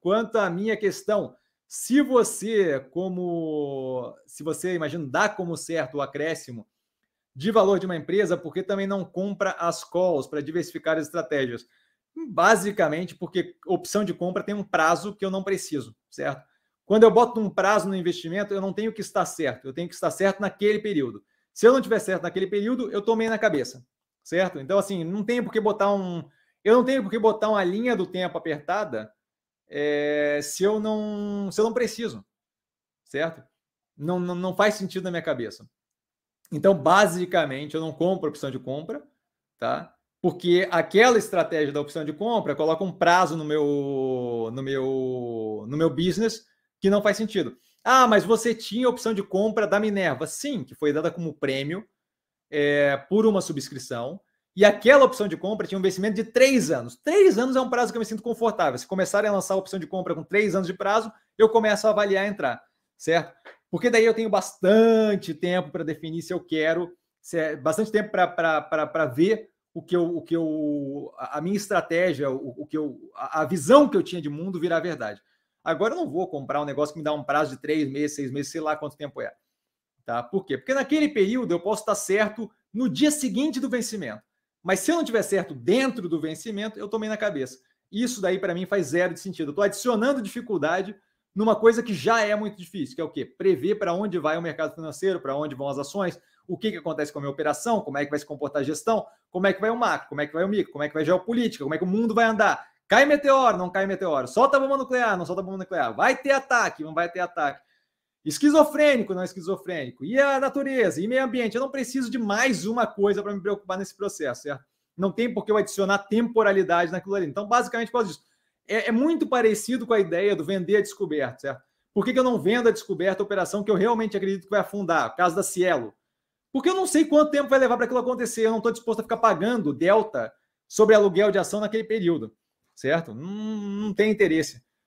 quanto à minha questão, se você, como se você imagina, dá como certo o acréscimo de valor de uma empresa, porque também não compra as calls para diversificar as estratégias? Basicamente, porque opção de compra tem um prazo que eu não preciso, certo? Quando eu boto um prazo no investimento, eu não tenho que estar certo, eu tenho que estar certo naquele período. Se eu não tiver certo naquele período, eu tomei na cabeça, certo? Então, assim, não tenho por que botar um. Eu não tenho por que botar uma linha do tempo apertada é, se eu não se eu não preciso, certo? Não, não, não faz sentido na minha cabeça. Então, basicamente, eu não compro opção de compra, tá? Porque aquela estratégia da opção de compra coloca um prazo no meu no meu no meu business que não faz sentido. Ah, mas você tinha a opção de compra da Minerva. Sim, que foi dada como prêmio é, por uma subscrição. E aquela opção de compra tinha um vencimento de três anos. Três anos é um prazo que eu me sinto confortável. Se começarem a lançar a opção de compra com três anos de prazo, eu começo a avaliar entrar, certo? Porque daí eu tenho bastante tempo para definir se eu quero, se é, bastante tempo para ver o que eu, o que eu, a minha estratégia, o, o que eu, a visão que eu tinha de mundo virar verdade. Agora eu não vou comprar um negócio que me dá um prazo de três meses, seis meses, sei lá quanto tempo é. Tá? Por quê? Porque naquele período eu posso estar certo no dia seguinte do vencimento. Mas se eu não tiver certo dentro do vencimento, eu tomei na cabeça. Isso daí para mim faz zero de sentido. Eu estou adicionando dificuldade numa coisa que já é muito difícil, que é o quê? Prever para onde vai o mercado financeiro, para onde vão as ações, o que, que acontece com a minha operação, como é que vai se comportar a gestão, como é que vai o macro, como é que vai o micro, como é que vai a geopolítica, como é que o mundo vai andar, Cai meteoro, não cai meteoro. Solta a bomba nuclear, não solta a bomba nuclear. Vai ter ataque, não vai ter ataque. Esquizofrênico, não esquizofrênico. E a natureza, e meio ambiente. Eu não preciso de mais uma coisa para me preocupar nesse processo, certo? Não tem por que eu adicionar temporalidade naquilo ali. Então, basicamente, por causa disso. É, é, muito parecido com a ideia do vender a descoberta, certo? Por que, que eu não vendo a descoberta, a operação que eu realmente acredito que vai afundar? Caso da Cielo. Porque eu não sei quanto tempo vai levar para aquilo acontecer. Eu não estou disposto a ficar pagando delta sobre aluguel de ação naquele período certo? Não, não tem interesse.